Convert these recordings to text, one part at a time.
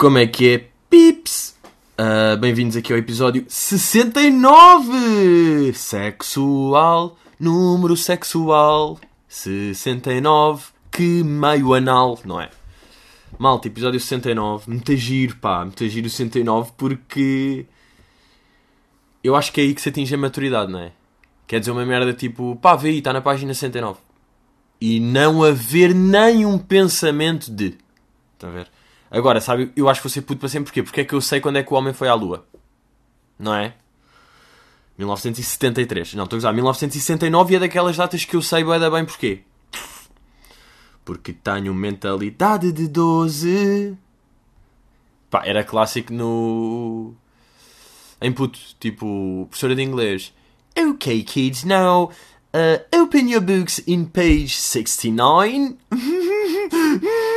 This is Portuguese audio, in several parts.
Como é que é, pips? Uh, Bem-vindos aqui ao episódio 69! Sexual, número sexual, 69, que meio anal, não é? Malta, episódio 69, muito giro, pá, muito giro 69 porque eu acho que é aí que se atinge a maturidade, não é? Quer dizer uma merda tipo, pá, vê aí, está na página 69. E não haver nenhum pensamento de. Estão a ver? Agora, sabe, eu acho que vou ser puto para sempre porquê? Porque é que eu sei quando é que o homem foi à Lua. Não é? 1973. Não, estou a usar 1969 e é daquelas datas que eu sei bem, bem porquê. Porque tenho mentalidade de 12. Pá, era clássico no. Em puto, tipo, professora de inglês. Ok, kids, now uh, open your books in page 69.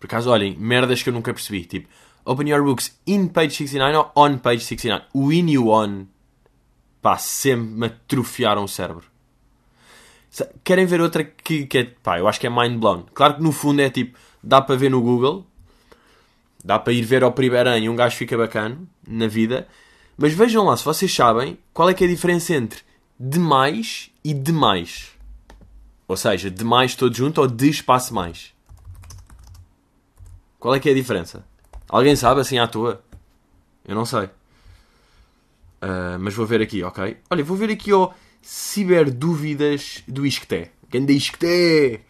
Por acaso, olhem, merdas que eu nunca percebi. Tipo, open your books in page 69 ou on page 69. O in e o on, pá, sempre me atrofiaram o cérebro. Querem ver outra que, que é, pá, eu acho que é mind blown. Claro que no fundo é tipo, dá para ver no Google, dá para ir ver ao primeiro e um gajo fica bacana na vida. Mas vejam lá, se vocês sabem, qual é que é a diferença entre demais e demais. Ou seja, demais todo junto ou de espaço mais. Qual é que é a diferença? Alguém sabe assim à toa? Eu não sei. Ah, mas vou ver aqui, ok? Olha, vou ver aqui ao Ciberdúvidas do Isqueté. Ganda Isqueté!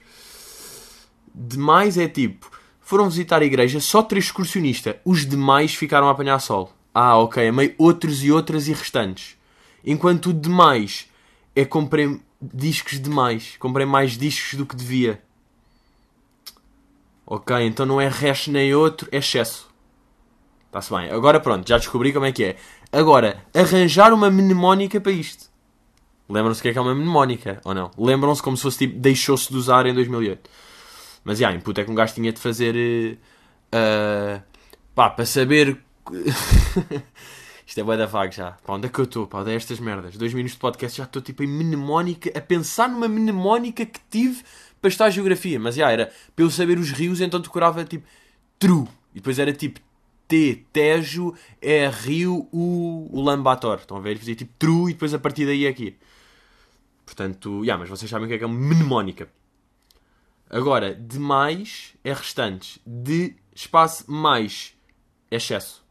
Demais é tipo... Foram visitar a igreja só três excursionistas. Os demais ficaram a apanhar sol. Ah, ok. A meio outros e outras e restantes. Enquanto o demais é comprei discos demais. Comprei mais discos do que devia. Ok, então não é resto nem outro, é excesso. Está-se bem. Agora pronto, já descobri como é que é. Agora, arranjar uma mnemónica para isto. Lembram-se o que é que é uma mnemónica, ou não? Lembram-se como se fosse tipo, deixou-se de usar em 2008. Mas, já, input é que um gajo tinha de fazer... ah, pá, para saber... Isto é bué da vaga já. Pá, onde é que eu estou? Pá, onde é estas merdas? Dois minutos de podcast já estou tipo em mnemónica, a pensar numa mnemónica que tive para estudar geografia. Mas já, era para eu saber os rios, então decorava tipo Tru. E depois era tipo T, Tejo, é Rio, U, o Lambator. Estão a ver? Fazia tipo Tru e depois a partir daí aqui. Portanto, já, mas vocês sabem o que é que é mnemónica. Agora, de mais é restantes. De espaço mais é excesso.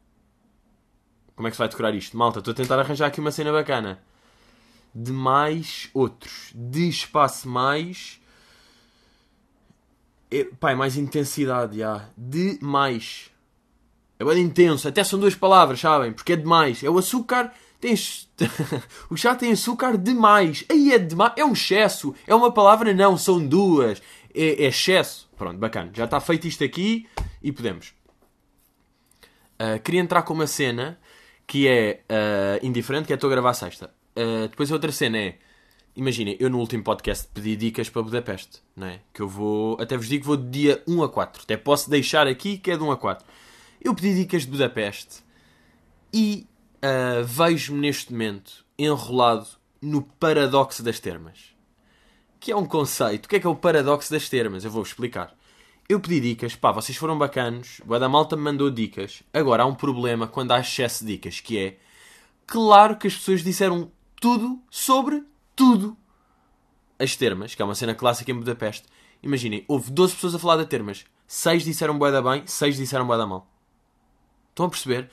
Como é que se vai decorar isto? Malta, estou a tentar arranjar aqui uma cena bacana. De mais outros. De espaço mais. É, pá, é mais intensidade, já. De mais. É bem intenso. Até são duas palavras, sabem? Porque é demais. É o açúcar. Tem... o chá tem açúcar demais. Aí é demais. É um excesso. É uma palavra, não. São duas. É, é excesso. Pronto, bacana. Já está feito isto aqui e podemos. Uh, queria entrar com uma cena que é uh, indiferente, que é estou a gravar sexta. Uh, depois a outra cena é, imaginem, eu no último podcast pedi dicas para Budapeste, não é? Que eu vou, até vos digo vou de dia 1 a 4. Até posso deixar aqui que é de 1 a 4. Eu pedi dicas de Budapeste e uh, vejo-me neste momento enrolado no paradoxo das termas. Que é um conceito. O que é que é o paradoxo das termas? Eu vou-vos explicar. Eu pedi dicas, pá, vocês foram bacanos, o malta me mandou dicas. Agora há um problema quando há excesso de dicas, que é claro que as pessoas disseram tudo sobre tudo. As termas, que é uma cena clássica em Budapeste. Imaginem, houve 12 pessoas a falar de termas. 6 disseram bué da bem, 6 disseram bué da mal. Estão a perceber?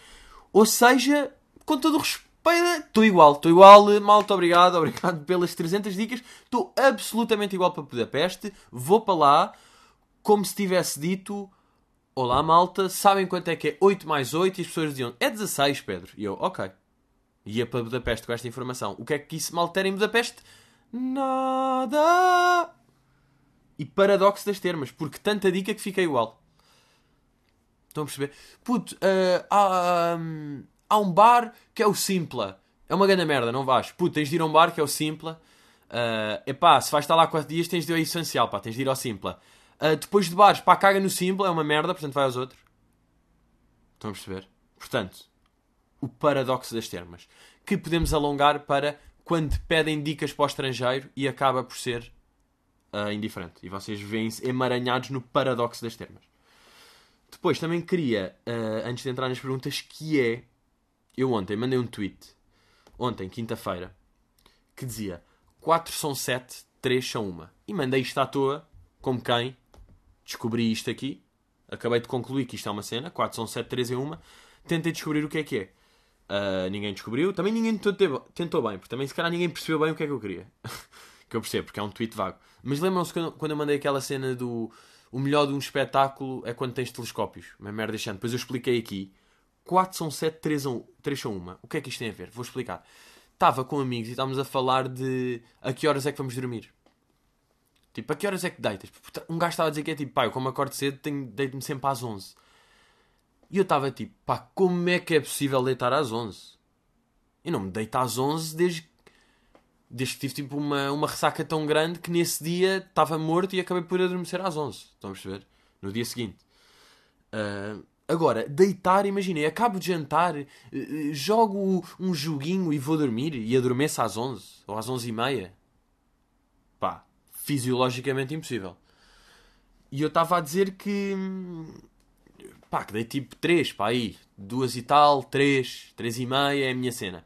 Ou seja, com todo o respeito, estou igual, estou igual, malta, obrigado, obrigado pelas 300 dicas. Estou absolutamente igual para Budapeste, vou para lá como se tivesse dito: Olá malta, sabem quanto é que é 8 mais 8? E as pessoas diziam: É 16, Pedro. E eu, ok. Ia para Budapeste com esta informação. O que é que isso me altera em Budapeste? Nada! E paradoxo das termas, porque tanta dica que fica igual. Estão a perceber? Puto, ah, há, hum, há um bar que é o Simpla. É uma grande merda, não vais. Puto, tens de ir a um bar que é o Simpla. Uh, epá, se vais estar lá 4 dias, tens de ir ao essencial, pá, tens de ir ao Simpla. Uh, depois de bares, pá, caga no Simpla, é uma merda, portanto vai aos outros. Estão a perceber? Portanto, o paradoxo das termas. Que podemos alongar para quando pedem dicas para o estrangeiro e acaba por ser uh, indiferente. E vocês veem-se emaranhados no paradoxo das termas. Depois também queria, uh, antes de entrar nas perguntas, que é. Eu ontem mandei um tweet, ontem, quinta-feira, que dizia 4 são 7, 3 são 1. E mandei isto à toa, como quem descobri isto aqui. Acabei de concluir que isto é uma cena, 4 são 7, 3 é 1. Tentei descobrir o que é que é. Uh, ninguém descobriu, também ninguém tentou, bem, porque também se calhar ninguém percebeu bem o que é que eu queria. que eu percebo, porque é um tweet vago. Mas lembram-se quando eu mandei aquela cena do o melhor de um espetáculo é quando tens telescópios. Uma merda deixando. Depois eu expliquei aqui. 4 são 7, 3, 3 são 1. O que é que isto tem a ver? Vou explicar. Estava com amigos e estávamos a falar de a que horas é que vamos dormir. Tipo, a que horas é que deitas? Um gajo estava a dizer que é tipo, pá, eu como acordo cedo, deito-me sempre às 11. E eu estava tipo, pá, como é que é possível deitar às 11? Eu não me deito às 11 desde desde que tive tipo uma, uma ressaca tão grande que nesse dia estava morto e acabei por adormecer às 11. Estão a perceber? No dia seguinte. Uh, agora, deitar, imaginei, acabo de jantar, uh, jogo um joguinho e vou dormir e adormeço às 11 ou às 11 e meia. Pá, fisiologicamente impossível. E eu estava a dizer que. Pá, que dei tipo 3, pá, aí. Duas e tal, 3, 3 e meia é a minha cena.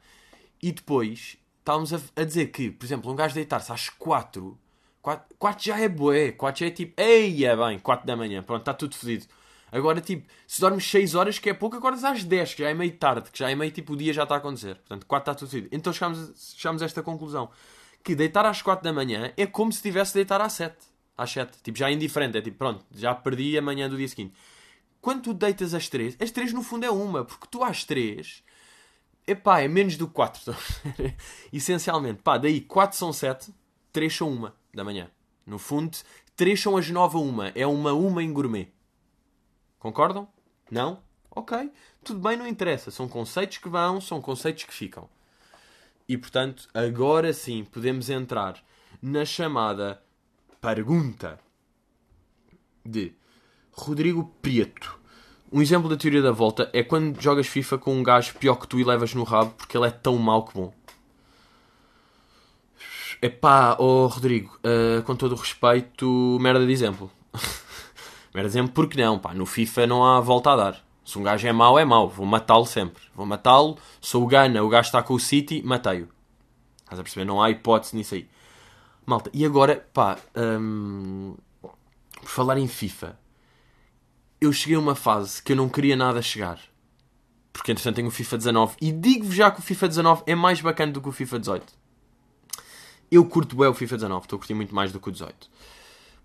E depois estávamos a, a, dizer que, por exemplo, um gajo deitar-se às 4, 4, 4 já é boé, 4 já é tipo, ei, é bem, 4 da manhã, pronto, está tudo fodido. Agora, tipo, se dormes 6 horas, que é pouco, acordas às 10, que já é meio tarde, que já é meio tipo, o dia já está a acontecer. Portanto, 4 está tudo fodido. Então chegamos, chegamos a esta conclusão. Que deitar às 4 da manhã é como se tivesse deitar às 7. Às 7. Tipo, já é indiferente. É tipo, pronto, já perdi amanhã do dia seguinte. Quando tu deitas às 3, as 3 no fundo é uma, porque tu às 3 Epá, é menos do 4. Essencialmente. Pá, daí 4 são 7, 3 são 1 da manhã. No fundo, 3 são as 9 a 1. É uma 1 em gourmet. Concordam? Não? Ok. Tudo bem, não interessa. São conceitos que vão, são conceitos que ficam. E portanto, agora sim podemos entrar na chamada pergunta de Rodrigo Prieto. Um exemplo da teoria da volta é quando jogas FIFA com um gajo pior que tu e levas no rabo porque ele é tão mau que bom. Epá, oh Rodrigo, uh, com todo o respeito, merda de exemplo. merda de exemplo porque não, pá, no FIFA não há volta a dar. Se um gajo é mau, é mau. Vou matá-lo sempre. Vou matá-lo. Sou o Gana, o gajo está com o City, matei-o. Estás a perceber? Não há hipótese nisso aí. Malta, e agora, pá, um, por falar em FIFA, eu cheguei a uma fase que eu não queria nada chegar. Porque entretanto tenho o FIFA 19 e digo-vos já que o FIFA 19 é mais bacana do que o FIFA 18. Eu curto bem o FIFA 19, estou a curtir muito mais do que o 18.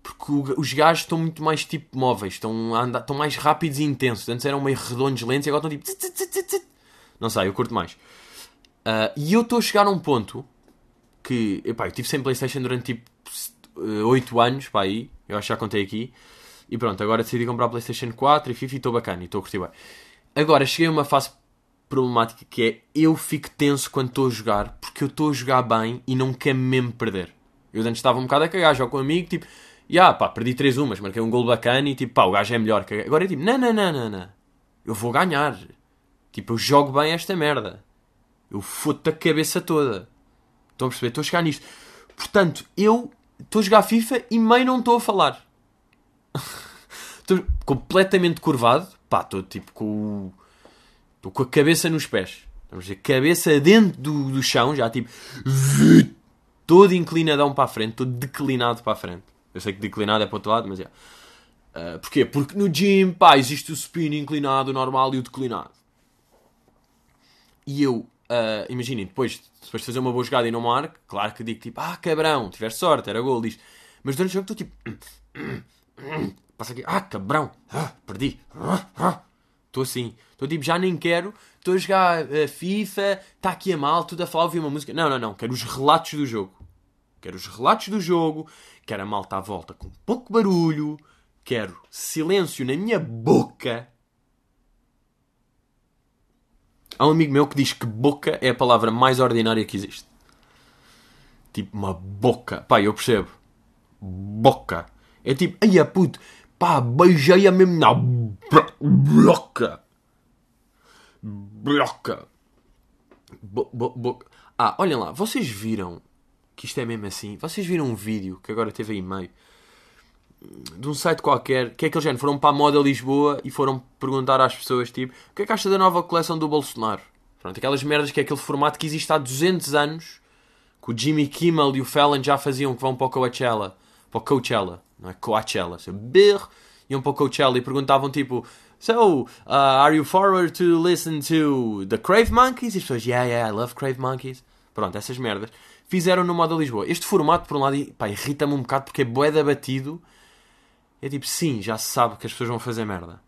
Porque os gajos estão muito mais tipo móveis, estão, andar, estão mais rápidos e intensos. Antes eram meio redondos, lentos e agora estão tipo. Não sei, eu curto mais. Uh, e eu estou a chegar a um ponto que. Epá, eu tive sem PlayStation durante tipo 8 anos, pá, aí. Eu acho que já contei aqui. E pronto, agora decidi comprar a PlayStation 4 e FIFA e estou bacana e estou a curtir bem. Agora cheguei a uma fase problemática que é eu fico tenso quando estou a jogar porque eu estou a jogar bem e não quero mesmo perder. Eu antes estava um bocado a cagar, jogo com um amigo, tipo, e ah, pá, perdi 3 1 mas marquei um gol bacana e tipo, pá, o gajo é melhor. Agora é tipo, não, não, não, não, não. Eu vou ganhar. Tipo, eu jogo bem esta merda. Eu foto a cabeça toda. Estão a perceber? Estou a chegar nisto. Portanto, eu estou a jogar FIFA e meio não estou a falar. Estou completamente curvado. Pá, estou tipo com Estou com a cabeça nos pés. Vamos dizer, cabeça dentro do, do chão, já tipo. Todo inclinadão para a frente, todo declinado para a frente. Eu sei que declinado é para o outro lado, mas é. Uh, porquê? Porque no gym, pá, existe o spin inclinado, o normal e o declinado. E eu, uh, imaginem, depois, depois de fazer uma boa jogada e não marco, claro que digo tipo, ah, cabrão, tiveste sorte, era gol, diz. Mas durante o jogo estou tipo. Passa aqui, ah, cabrão, ah, perdi, estou ah, assim, estou tipo, já nem quero, estou a jogar uh, FIFA, está aqui a mal, tudo a falar, ouvir uma música. Não, não, não, quero os relatos do jogo. Quero os relatos do jogo, quero a malta à volta com pouco barulho, quero silêncio na minha boca. Há um amigo meu que diz que boca é a palavra mais ordinária que existe. Tipo, uma boca. Pá, eu percebo. Boca. É tipo, ai puto, pá, beijei-a mesmo na bo, bo. Ah, olhem lá, vocês viram que isto é mesmo assim? Vocês viram um vídeo que agora teve aí meio de um site qualquer, que é aquele género, foram para a moda Lisboa e foram perguntar às pessoas, tipo, o que é que acha da nova coleção do Bolsonaro? Pronto, aquelas merdas que é aquele formato que existe há 200 anos, que o Jimmy Kimmel e o Fallon já faziam, que vão para o Coachella, para o Coachella, não é Coachella, é berro, iam para o Coachella e perguntavam, tipo, So, uh, are you forward to listen to the Crave Monkeys? E as pessoas, yeah, yeah, I love Crave Monkeys. Pronto, essas merdas. Fizeram no modo Lisboa. Este formato, por um lado, irrita-me um bocado porque é boeda batido. É tipo, sim, já se sabe que as pessoas vão fazer merda.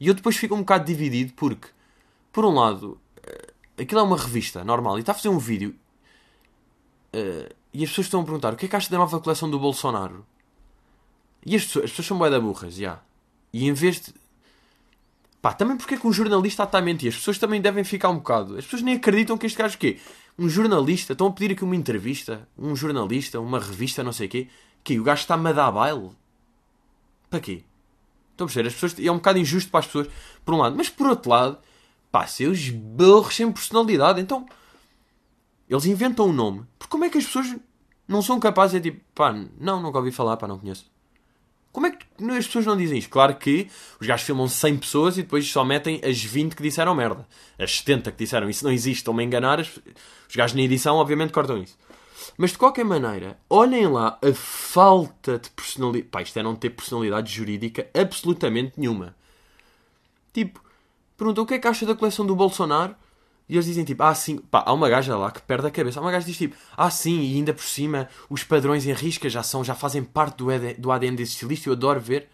E eu depois fico um bocado dividido porque, por um lado, eh, aquilo é uma revista normal e está a fazer um vídeo uh, e as pessoas estão a perguntar o que é que acha da nova coleção do Bolsonaro? E as pessoas, as pessoas são boeda burras, já. Yeah. E em vez de Pá, também porque é que um jornalista está a mentir? As pessoas também devem ficar um bocado. As pessoas nem acreditam que este gajo o quê? Um jornalista, estão a pedir aqui uma entrevista, um jornalista, uma revista, não sei o quê, que o gajo está-me a dar baile. Para quê? Estão a perceber? As pessoas, é um bocado injusto para as pessoas, por um lado. Mas por outro lado, pá, seus burros sem personalidade. Então, eles inventam um nome. Porque como é que as pessoas não são capazes de tipo, pá, não, nunca ouvi falar, pá, não conheço. Como é que as pessoas não dizem isto? Claro que os gajos filmam 100 pessoas e depois só metem as 20 que disseram merda. As 70 que disseram isso não existe, estão-me a enganar. Os gajos na edição, obviamente, cortam isso. Mas de qualquer maneira, olhem lá a falta de personalidade. Pá, isto é não ter personalidade jurídica absolutamente nenhuma. Tipo, perguntam o que é que acha da coleção do Bolsonaro? E eles dizem tipo, ah sim, pá, há uma gaja lá que perde a cabeça. Há uma gaja que diz tipo, ah sim, e ainda por cima os padrões em risca já são, já fazem parte do, ED, do ADN desse estilista, eu adoro ver.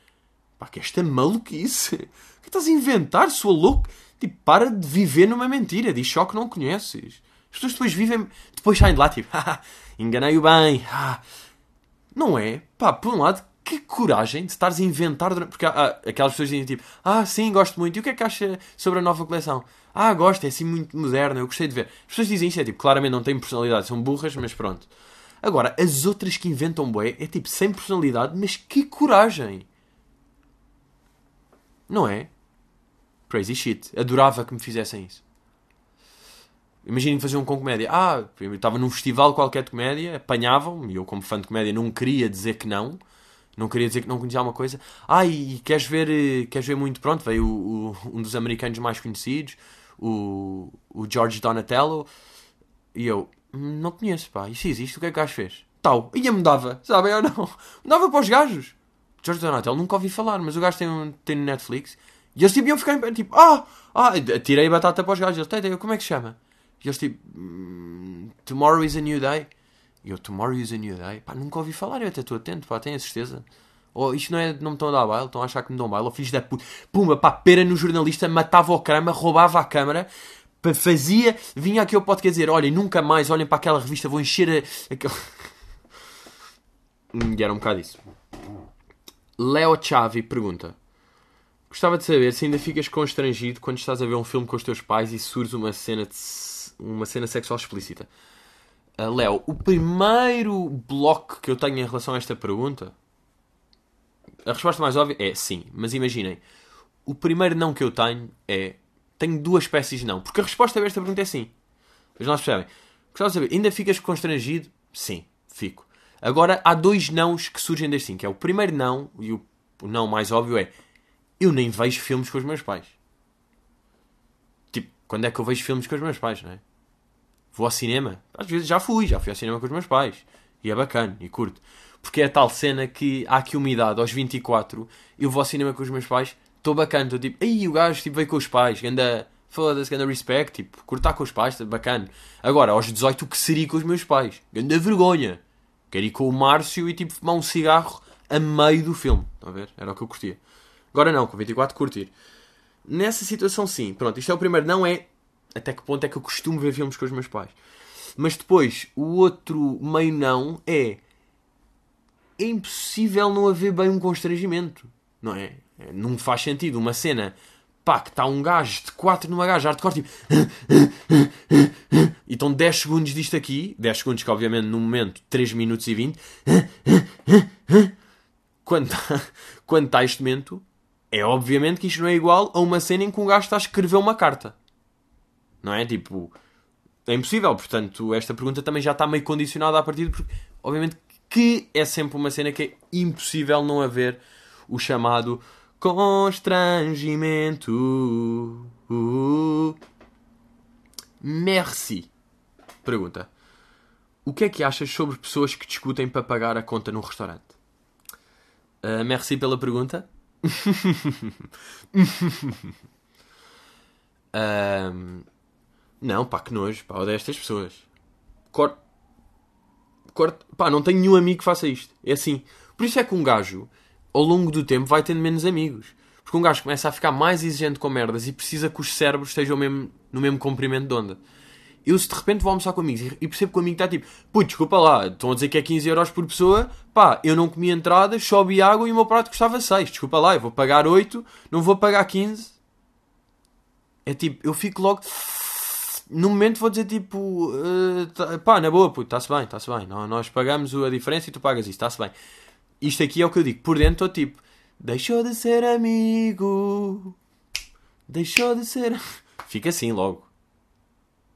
Pá, que esta maluquice. O que estás a inventar, sua louco? Tipo, para de viver numa mentira, diz só que não conheces. As pessoas depois vivem, depois saem de lá tipo, enganei-o bem. Ah. Não é? Pá, por um lado, que coragem de estares a inventar durante... Porque há, aquelas pessoas dizem tipo, ah, sim, gosto muito. E o que é que acha sobre a nova coleção? Ah, gosto, é assim muito moderna, eu gostei de ver. As pessoas dizem isso, é tipo, claramente não têm personalidade, são burras, mas pronto. Agora, as outras que inventam bué é tipo, sem personalidade, mas que coragem! Não é? Crazy shit. Adorava que me fizessem isso. Imaginem fazer um com comédia. Ah, eu estava num festival qualquer de comédia, apanhavam, e eu, como fã de comédia, não queria dizer que não. Não queria dizer que não conhecia alguma coisa. Ah, e queres ver, eh, queres ver muito? Pronto, veio o, o, um dos americanos mais conhecidos, o, o George Donatello. E eu, hum, não conheço, pá. Isso existe? O que é que o gajo fez? Tal. E me dava, sabem ou não? Me dava para os gajos. George Donatello nunca ouvi falar, mas o gajo tem, tem Netflix. E eles tipo, iam ficar tipo, ah, ah, tirei batata para os gajos. Eles, como é que se chama? E eles tipo, mm, Tomorrow is a New Day. E eu, Tomorrow is a New Day. Pá, nunca ouvi falar, eu até estou atento, pá, tenho a certeza. Ou isto não é, não me estão a dar baile, estão a achar que me dão baile. Ou filhos da puta. Pumba, pá, pera no jornalista, matava o crama, roubava a câmara, fazia, vinha aqui ao podcast dizer, olhem, nunca mais olhem para aquela revista, vou encher a... aquele... e era um bocado isso. Leo Chavi pergunta. Gostava de saber se ainda ficas constrangido quando estás a ver um filme com os teus pais e surge uma cena, de... uma cena sexual explícita. Uh, Léo, o primeiro bloco que eu tenho em relação a esta pergunta, a resposta mais óbvia é sim, mas imaginem, o primeiro não que eu tenho é tenho duas espécies de não, porque a resposta a esta pergunta é sim. Mas nós percebem. Gostava de saber, ainda ficas constrangido? Sim, fico. Agora há dois nãos que surgem deste sim, que é o primeiro não, e o, não mais óbvio é eu nem vejo filmes com os meus pais. Tipo, quando é que eu vejo filmes com os meus pais, não é? Vou ao cinema. Às vezes já fui, já fui ao cinema com os meus pais. E é bacana, e curto. Porque é a tal cena que há aqui uma idade, aos 24, eu vou ao cinema com os meus pais, estou bacana, estou tipo, aí o gajo tipo, veio com os pais, anda, foda-se, anda respect, tipo, cortar com os pais, tá bacana. Agora, aos 18, o que seria com os meus pais? Anda vergonha. Quero ir com o Márcio e tipo, fumar um cigarro a meio do filme. Estão a ver? Era o que eu curtia. Agora não, com 24 curtir. Nessa situação sim, pronto, isto é o primeiro, não é até que ponto é que eu costumo ver filmes com os meus pais. Mas depois, o outro meio não é. É impossível não haver bem um constrangimento. Não é? é não faz sentido uma cena. Pá, que está um gajo de 4 numa gaja hardcore, tipo. E estão 10 segundos disto aqui. 10 segundos que, obviamente, no momento, 3 minutos e 20. Quando está, quando está este momento, é obviamente que isto não é igual a uma cena em que um gajo está a escrever uma carta. Não é? Tipo, é impossível. Portanto, esta pergunta também já está meio condicionada a partir de. Porque, obviamente, que é sempre uma cena que é impossível não haver o chamado constrangimento. Merci. Pergunta. O que é que achas sobre pessoas que discutem para pagar a conta num restaurante? Uh, merci pela pergunta. uh, não, pá, que nojo, pá, odeio estas pessoas. Corte. Corte. Pá, não tenho nenhum amigo que faça isto. É assim. Por isso é que um gajo, ao longo do tempo, vai tendo menos amigos. Porque um gajo começa a ficar mais exigente com merdas e precisa que os cérebros estejam mesmo, no mesmo comprimento de onda. Eu, se de repente vou almoçar com amigos e percebo que o amigo está tipo, putz, desculpa lá, estão a dizer que é 15 euros por pessoa, pá, eu não comi entrada, bebi água e o meu prato custava 6, desculpa lá, eu vou pagar 8, não vou pagar 15. É tipo, eu fico logo. No momento vou dizer tipo, uh, pá, na boa, puto, está-se bem, está-se bem, nós pagamos a diferença e tu pagas isso, está-se bem. Isto aqui é o que eu digo, por dentro estou tipo, deixou de ser amigo, deixou de ser. Fica assim logo.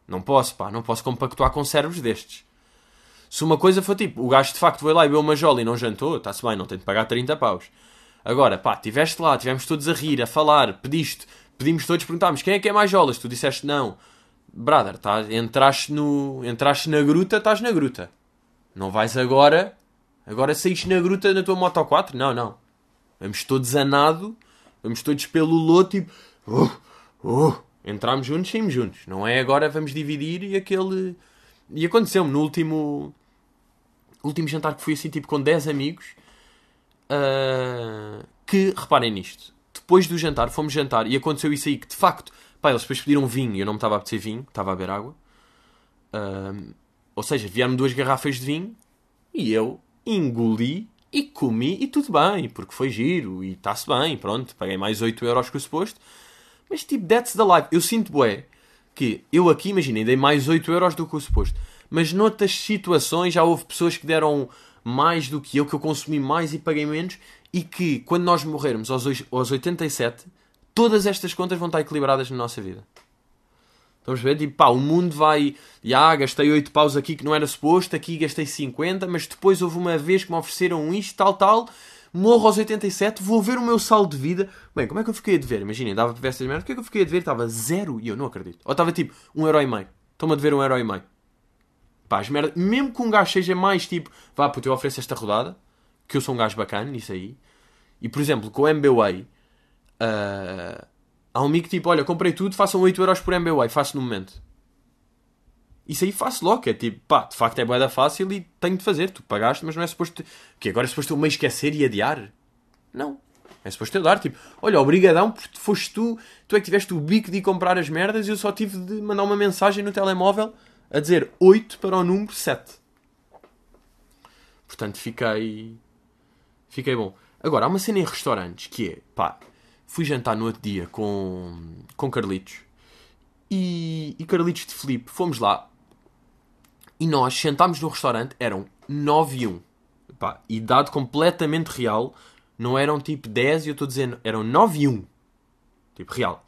Não posso, pá, não posso compactuar com cérebros destes. Se uma coisa for tipo, o gajo de facto foi lá e bebeu uma jola e não jantou, está-se bem, não tem de pagar 30 paus. Agora, pá, estiveste lá, estivemos todos a rir, a falar, pediste, pedimos todos, perguntámos quem é que é mais jolas, tu disseste não. Brother, tá, entraste, no, entraste na gruta, estás na gruta. Não vais agora, agora saíste na gruta na tua Moto 4? Não, não. Vamos todos a nado, vamos todos pelo loto, tipo, uh, uh, Entramos juntos, saímos juntos. Não é agora vamos dividir e aquele. E aconteceu-me no último. Último jantar que fui assim, tipo, com 10 amigos. Uh, que, reparem nisto. Depois do jantar, fomos jantar e aconteceu isso aí que de facto. Pá, eles depois pediram vinho e eu não me estava a apetecer vinho, estava a beber água. Uh, ou seja, vieram duas garrafas de vinho e eu engoli e comi e tudo bem, porque foi giro e está-se bem, pronto, paguei mais 8 euros que o suposto. Mas tipo, that's the life. Eu sinto, bué, que eu aqui, imaginem, dei mais 8 euros do que o suposto. Mas noutras situações já houve pessoas que deram mais do que eu, que eu consumi mais e paguei menos, e que quando nós morrermos aos, aos 87, todas estas contas vão estar equilibradas na nossa vida. Estamos a ver? Tipo, pá, o mundo vai. Já, gastei 8 paus aqui que não era suposto, aqui gastei 50, mas depois houve uma vez que me ofereceram isto, tal, tal, morro aos 87, vou ver o meu saldo de vida. Bem, como é que eu fiquei a dever? Imaginem, dava para ver estas merdas. O que é que eu fiquei a dever? Estava zero e eu não acredito. Ou estava tipo um euro e meio. Estão-me a dever um euro e meio. Pá, as merdas. Mesmo que um gajo seja mais tipo, vá, puto, eu ofereço esta rodada, que eu sou um gajo bacana nisso aí. E por exemplo, com o MBWay, uh, há um amigo tipo, olha, comprei tudo, façam 8 euros por MBWay, faço no momento. Isso aí faço logo, é tipo, pá, de facto é boeda fácil e tenho de fazer. Tu pagaste, mas não é suposto. Que agora é suposto eu me esquecer e adiar? Não. É suposto eu dar, tipo, olha, obrigadão, porque foste tu, tu é que tiveste o bico de ir comprar as merdas e eu só tive de mandar uma mensagem no telemóvel a dizer 8 para o número 7. Portanto, fiquei. Fiquei bom. Agora, há uma cena em restaurantes que é, pá, fui jantar no outro dia com, com Carlitos e, e Carlitos de Felipe, fomos lá, e nós sentámos no restaurante, eram 9 e 1. Pá, e dado completamente real, não eram tipo 10 e eu estou dizendo, eram 9 e 1. Tipo, real.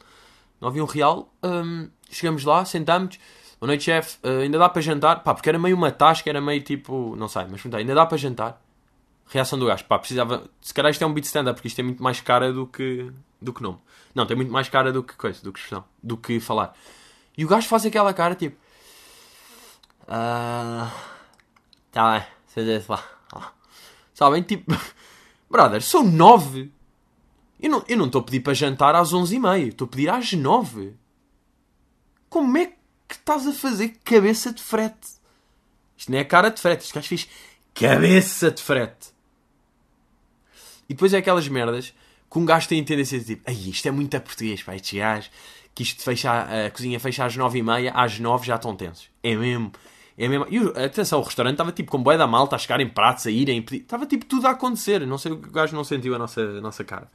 9 e 1 real. Hum, chegamos lá, sentámos. Boa noite, chefe. Uh, ainda dá para jantar? Pá, porque era meio uma tasca, era meio tipo. Não sei, mas ainda dá para jantar. Reação do gajo. Pá, precisava. Se calhar isto é um beat stand-up, porque isto é muito mais cara do que, do que nome. Não, tem muito mais cara do que coisa, do que expressão, do que falar. E o gajo faz aquela cara tipo. Uh, tá bem, seja lá. Sabem? Tipo, brother, são nove. Eu não estou não a pedir para jantar às onze e meia, estou a pedir às nove. Como é que estás a fazer cabeça de frete? Isto não é cara de frete, este gajo fez cabeça de frete. E depois é aquelas merdas que um gajo tem a tendência de tipo, ai, isto é muito a português, pá, estes gajos, que isto fecha, a cozinha fecha às nove e meia, às nove já estão tensos. É mesmo. É mesmo. E atenção, o restaurante estava tipo com boia da malta a chegarem pratos, a irem, pedir. Estava tipo tudo a acontecer. Não sei o que o gajo não sentiu a nossa, a nossa cara.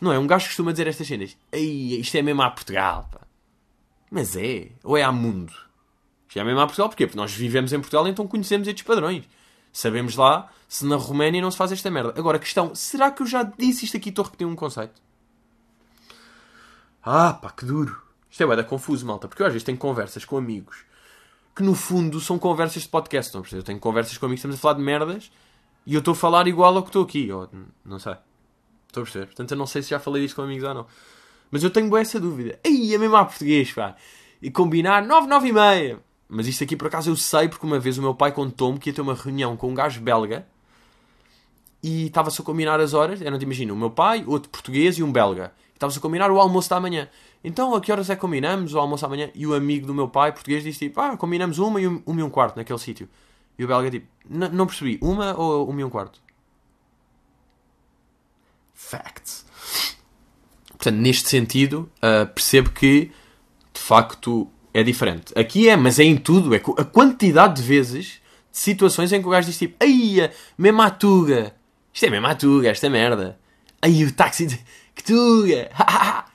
Não é? Um gajo costuma dizer estas cenas. Ei, isto é mesmo a Portugal, pá. Mas é. Ou é a mundo? Isto é mesmo a Portugal, porquê? Porque nós vivemos em Portugal, então conhecemos estes padrões. Sabemos lá se na Roménia não se faz esta merda. Agora, a questão, será que eu já disse isto aqui e estou a repetir um conceito? Ah, pá, que duro. Isto é da confuso, malta, porque eu às vezes tenho conversas com amigos que no fundo são conversas de podcast. Não percebo? Eu tenho conversas comigo, estamos a falar de merdas e eu estou a falar igual ao que estou aqui. Ou, não sei. Estou a perceber. Portanto, eu não sei se já falei disto com amigos ou não. Mas eu tenho essa dúvida. Ei, é mesmo a português, pá. E combinar 9, 9 e meia. Mas isto aqui por acaso eu sei porque uma vez o meu pai contou-me que ia ter uma reunião com um gajo belga e estava-se a combinar as horas. Te imagino, o meu pai, outro português e um belga. Estava-se a combinar o almoço da manhã. Então, a que horas é que combinamos o almoço amanhã? E o amigo do meu pai, português, disse tipo, ah, combinamos uma e um, uma e um quarto naquele sítio. E o belga tipo, não percebi, uma ou uma e um quarto? Facts. Portanto, neste sentido, uh, percebo que, de facto, é diferente. Aqui é, mas é em tudo. É a quantidade de vezes, de situações em que o gajo diz tipo, ai, mesmo a tuga. Isto é mesmo a tuga, esta merda. Ai, o táxi, de... que tuga.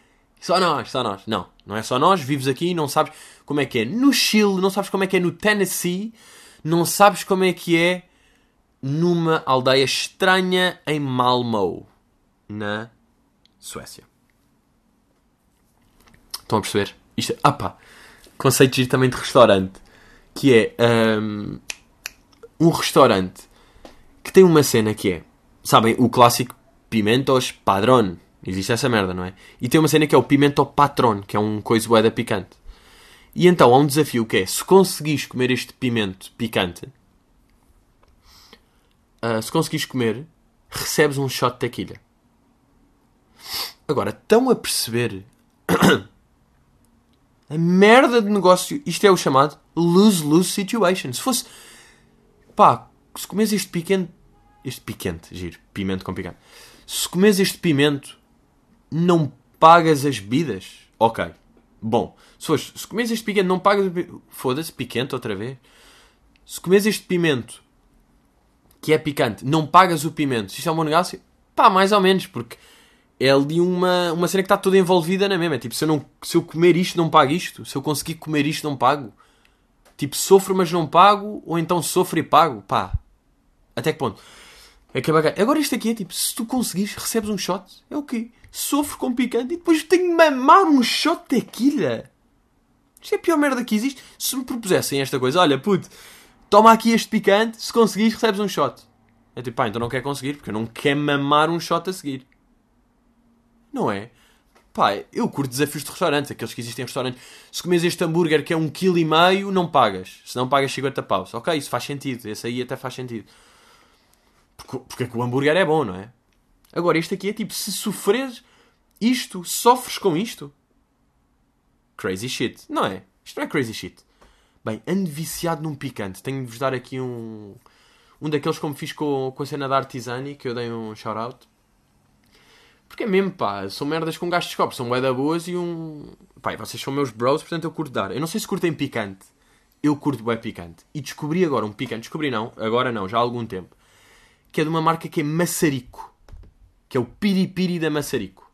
Só nós, só nós. Não, não é só nós. Vives aqui e não sabes como é que é no Chile, não sabes como é que é no Tennessee, não sabes como é que é numa aldeia estranha em Malmö, na Suécia. Estão a perceber? Isto, ah pá, conceito de também de restaurante, que é um, um restaurante que tem uma cena que é, sabem, o clássico pimentos padrón, Existe essa merda, não é? E tem uma cena que é o pimento patron, que é um coisa boeda picante. E então há um desafio que é, se conseguires comer este pimento picante, uh, se conseguires comer, recebes um shot de tequila. Agora, estão a perceber a merda de negócio? Isto é o chamado lose-lose situation. Se fosse, pá, se comes este picante, este picante, giro, pimento com picante. Se comes este pimento não pagas as bebidas? Ok. Bom, se, fores, se comes este pimento, não pagas. Foda-se, picante outra vez. Se comes este pimento que é picante, não pagas o pimento, se isto é um bom negócio? Pá, mais ou menos, porque é ali uma, uma cena que está toda envolvida na mesma. É tipo, se eu, não, se eu comer isto, não pago isto. Se eu conseguir comer isto, não pago. Tipo, sofro, mas não pago, ou então sofro e pago. Pá, até que ponto? É que é bacana. Agora isto aqui é tipo, se tu conseguires, recebes um shot, é o quê? Sofro com picante e depois tenho de mamar um shot de tequila. Isto é a pior merda que existe. Se me propusessem esta coisa, olha, puto, toma aqui este picante, se conseguires, recebes um shot. É tipo, pá, então não quer conseguir, porque eu não quero mamar um shot a seguir. Não é? Pá, eu curto desafios de restaurantes, aqueles que existem em restaurantes. Se comes este hambúrguer que é um quilo e meio, não pagas. Se não pagas 50 paus. Ok, isso faz sentido. Esse aí até faz sentido. Porque, porque é que o hambúrguer é bom, não é? Agora, este aqui é tipo, se sofreres isto, sofres com isto. Crazy shit. Não é? Isto não é crazy shit. Bem, ando viciado num picante. Tenho de vos dar aqui um. Um daqueles como fiz com, com a cena da Artisani, que eu dei um shout-out. Porque é mesmo, pá, são merdas com gastos de copo, são moeda boas e um. Pá, vocês são meus bros, portanto eu curto dar. Eu não sei se curtem picante. Eu curto bem picante. E descobri agora um picante, descobri não, agora não, já há algum tempo que é de uma marca que é Massarico. Que é o Piripiri da Massarico.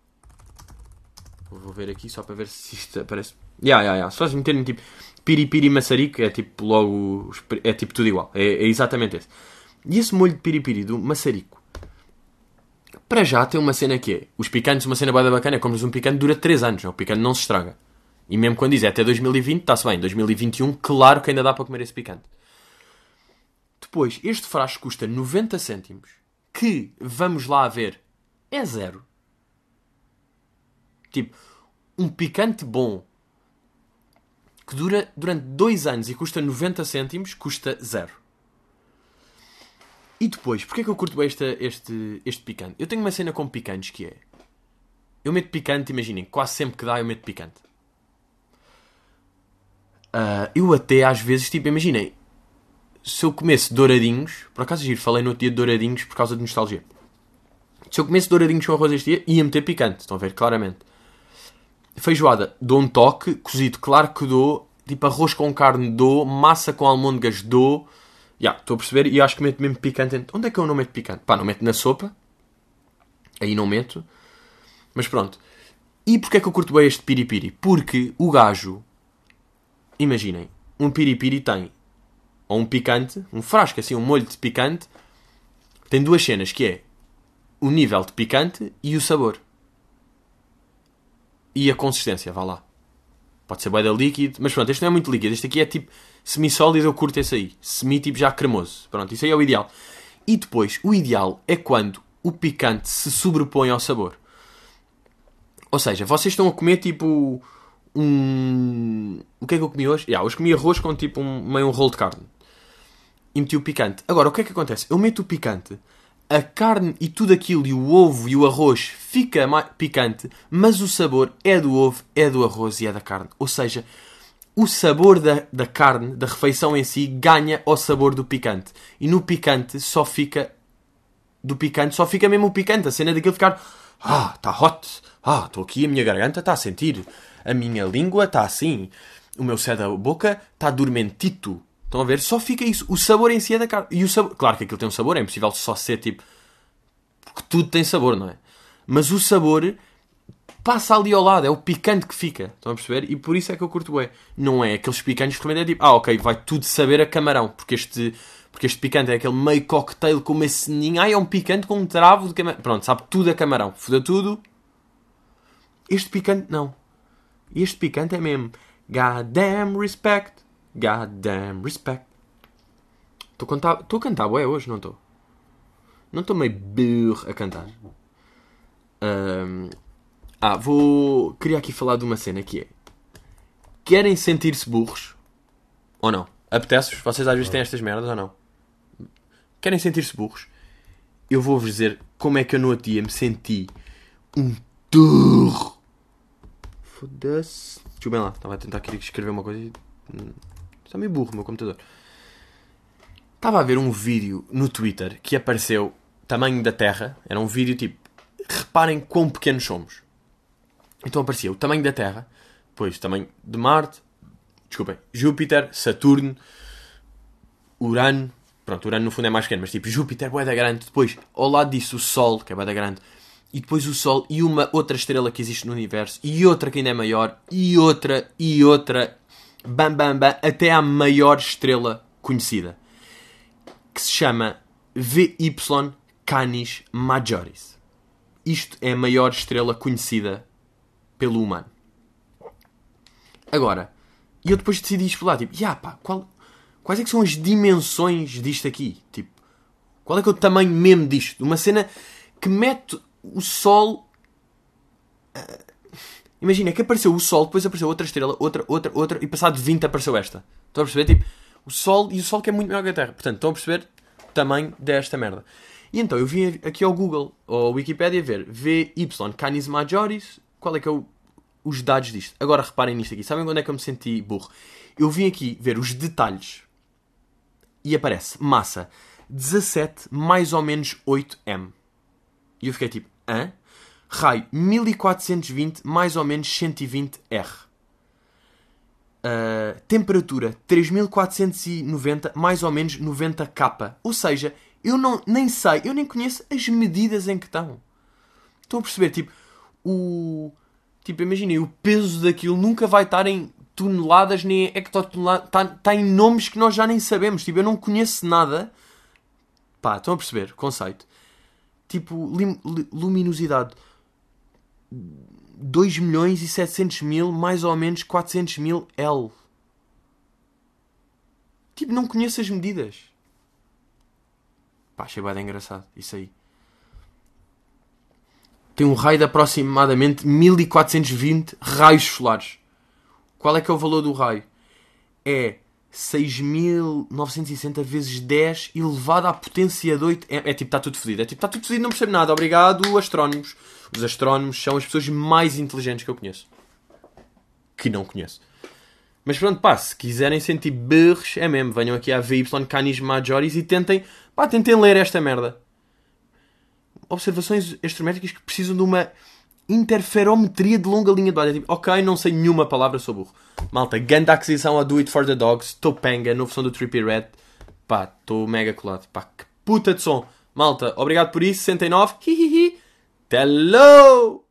Vou ver aqui só para ver se isto aparece. Ya, ya, ya. Só se meterem tipo Piripiri Massarico é tipo logo. É tipo tudo igual. É, é exatamente esse. E esse molho de Piripiri do Massarico. Para já tem uma cena que é. Os picantes, uma cena bada bacana, é como um picante dura 3 anos. O picante não se estraga. E mesmo quando diz é até 2020, está-se bem. 2021, claro que ainda dá para comer esse picante. Depois, este frasco custa 90 cêntimos, que, vamos lá ver, é zero. Tipo, um picante bom que dura durante 2 anos e custa 90 cêntimos, custa zero. E depois, porquê é que eu curto este, este, este picante? Eu tenho uma cena com picantes que é. Eu meto picante, imaginem, quase sempre que dá eu meto picante. Uh, eu até às vezes, tipo, imaginem, se eu comesse douradinhos, por acaso giro, falei no outro dia de douradinhos por causa de nostalgia. Se eu comesse douradinhos com arroz este dia, ia meter picante, estão a ver, claramente. Feijoada, dou um toque, cozido, claro que dou, tipo arroz com carne dou, massa com almôndegas dou. Já, yeah, estou a perceber e acho que meto mesmo picante. Onde é que eu não meto picante? Pá, não meto na sopa. Aí não meto. Mas pronto. E porquê é que eu curto bem este piripiri? Porque o gajo, imaginem, um piripiri tem ou um picante, um frasco assim, um molho de picante, tem duas cenas, que é o nível de picante e o sabor. E a consistência, vá lá. Pode ser boeda líquido, mas pronto, este não é muito líquido. Este aqui é tipo semi-sólido, eu curto esse aí. Semi tipo já cremoso. Pronto, isso aí é o ideal. E depois, o ideal é quando o picante se sobrepõe ao sabor. Ou seja, vocês estão a comer tipo um. O que é que eu comi hoje? Yeah, hoje comi arroz com tipo um, meio um rolo de carne. E meti o picante. Agora, o que é que acontece? Eu meto o picante, a carne e tudo aquilo, e o ovo e o arroz fica picante, mas o sabor é do ovo, é do arroz e é da carne. Ou seja, o sabor da, da carne, da refeição em si, ganha ao sabor do picante. E no picante só fica. Do picante só fica mesmo o picante. A cena daquilo ficar. Ah, está hot. Ah, estou aqui, a minha garganta está a sentir. A minha língua está assim. O meu céu da boca está dormentito. Estão a ver? Só fica isso. O sabor em si é da carne. E o sabor. Claro que aquilo tem um sabor, é impossível só ser tipo. Porque tudo tem sabor, não é? Mas o sabor passa ali ao lado, é o picante que fica. Estão a perceber? E por isso é que eu curto bem. Não é aqueles picantes que é tipo, ah, ok, vai tudo saber a camarão. Porque este, porque este picante é aquele meio cocktail com uma ceninha. Ah, é um picante com um travo de camarão. Pronto, sabe tudo a camarão. Foda tudo. Este picante não. Este picante é mesmo. Goddamn respect. Goddamn respect. Estou a cantar, estou a cantar, ué, hoje, não estou? Não estou meio burro a cantar. Um, ah, vou. Queria aqui falar de uma cena que é. Querem sentir-se burros? Ou não? Apetece-vos? Vocês às vezes têm estas merdas ou não? Querem sentir-se burros? Eu vou-vos dizer como é que eu no outro dia me senti um turro. Foda-se. Bem lá. Estava a tentar aqui escrever uma coisa e. Está meio burro o meu computador. Estava a ver um vídeo no Twitter que apareceu tamanho da Terra. Era um vídeo tipo. Reparem quão pequenos somos. Então aparecia o tamanho da Terra, depois tamanho de Marte, desculpem, Júpiter, Saturno, Urano, pronto, Urano no fundo é mais pequeno, mas tipo Júpiter, boeda grande, depois ao lado disso o Sol, que é boeda grande, e depois o Sol e uma outra estrela que existe no universo, e outra que ainda é maior, e outra, e outra, bam bam bam, até à maior estrela conhecida, que se chama VY Canis Majoris. Isto é a maior estrela conhecida pelo humano. Agora, e eu depois decidi explorar, tipo, yeah, pá, qual, quais é que são as dimensões disto aqui? Tipo, qual é que é o tamanho mesmo disto? Uma cena que mete o Sol... Imagina, que apareceu o Sol, depois apareceu outra estrela, outra, outra, outra, e passado de 20 apareceu esta. Estão a perceber? Tipo, o Sol, e o Sol que é muito maior que a Terra. Portanto, estão a perceber o tamanho desta merda. E então, eu vim aqui ao Google, ou Wikipedia, ver VY Canis Majoris, qual é que é o, os dados disto. Agora reparem nisto aqui. Sabem quando é que eu me senti burro? Eu vim aqui ver os detalhes e aparece massa 17 mais ou menos 8M. E eu fiquei tipo, hã? Raio 1420 mais ou menos 120R. Uh, temperatura 3490 mais ou menos 90K. Ou seja, eu não, nem sei, eu nem conheço as medidas em que estão. Estão a perceber? Tipo, o. Tipo, imaginem, o peso daquilo nunca vai estar em toneladas nem hectotoneladas. Está, está em nomes que nós já nem sabemos. Tipo, eu não conheço nada. Pá, estão a perceber? Conceito. Tipo, lim, luminosidade. 2 milhões e 700 mil, mais ou menos 400 mil L. Tipo, não conheço as medidas. Pá, achei bem engraçado. Isso aí tem um raio de aproximadamente 1420 raios solares. Qual é que é o valor do raio? É 6.960 vezes 10 elevado à potência de 8. É, é tipo, está tudo fodido. É tipo, está tudo fodido, não percebo nada. Obrigado, astrónomos. Os astrónomos são as pessoas mais inteligentes que eu conheço. Que não conheço. Mas pronto, pá, se quiserem sentir berros, é mesmo. Venham aqui à VY Canis Majoris e tentem, pá, tentem ler esta merda observações astrométricas que precisam de uma interferometria de longa linha de base. Tipo, ok, não sei nenhuma palavra, sou burro. Malta, grande aquisição a Do It For The Dogs, Topanga, novo som do Trippy Red. Pá, estou mega colado. Pá, que puta de som. Malta, obrigado por isso. 69. Hihihi. Hello!